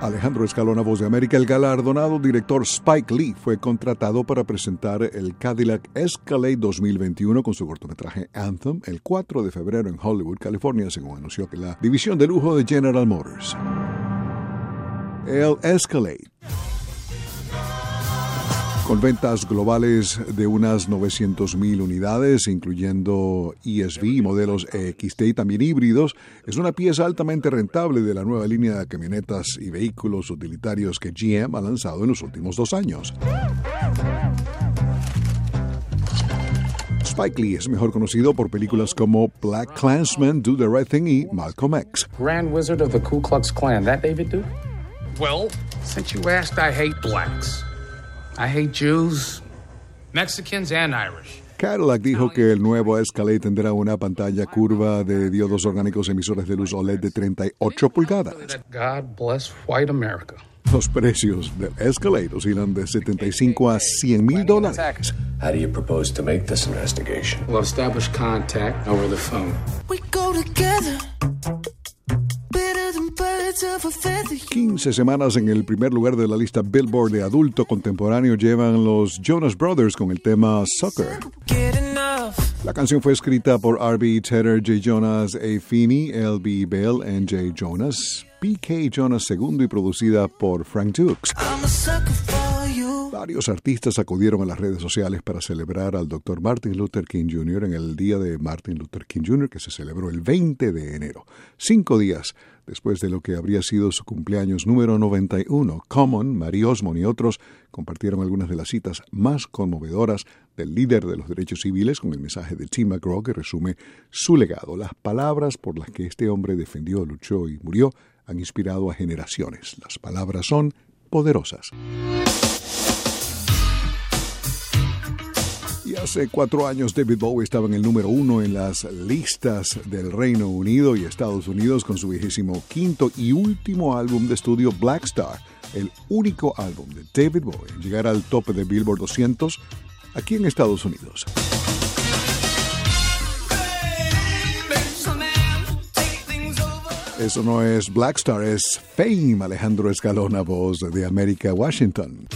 Alejandro Escalona, voz de América, el galardonado director Spike Lee fue contratado para presentar el Cadillac Escalade 2021 con su cortometraje Anthem el 4 de febrero en Hollywood, California, según anunció la división de lujo de General Motors. El Escalade con ventas globales de unas 900.000 unidades, incluyendo ESV, modelos XT y también híbridos, es una pieza altamente rentable de la nueva línea de camionetas y vehículos utilitarios que GM ha lanzado en los últimos dos años. Spike Lee es mejor conocido por películas como Black Klansman, Do the Right Thing y Malcolm X. Grand Wizard of the Ku Klux Klan, that David Duke? Well, since you asked, I hate blacks. I hate Jews, Mexicans, and Irish. Cadillac dijo que el nuevo Escalade tendrá una pantalla curva de diodos orgánicos emisores de luz OLED de 38 pulgadas. God bless white America. Los precios del Escalade oscilan de 75 a 100 mil dólares. How do you propose to make this investigation? We'll establish contact over the phone. We go together. 15 semanas en el primer lugar de la lista Billboard de adulto contemporáneo llevan los Jonas Brothers con el tema Soccer. La canción fue escrita por R.B. Tedder, J. Jonas, A. Finney, L.B. Bell y J. Jonas, P.K. Jonas II y producida por Frank Dukes. Varios artistas acudieron a las redes sociales para celebrar al Dr. Martin Luther King Jr. en el Día de Martin Luther King Jr., que se celebró el 20 de enero, cinco días después de lo que habría sido su cumpleaños número 91. Common, Mary Osmond y otros compartieron algunas de las citas más conmovedoras del líder de los derechos civiles con el mensaje de Tim McGraw que resume su legado. Las palabras por las que este hombre defendió, luchó y murió han inspirado a generaciones. Las palabras son poderosas. Y hace cuatro años David Bowie estaba en el número uno en las listas del Reino Unido y Estados Unidos con su vigésimo quinto y último álbum de estudio Black Star, el único álbum de David Bowie en llegar al tope de Billboard 200 aquí en Estados Unidos. Eso no es Black Star, es Fame, Alejandro Escalona, voz de América, Washington.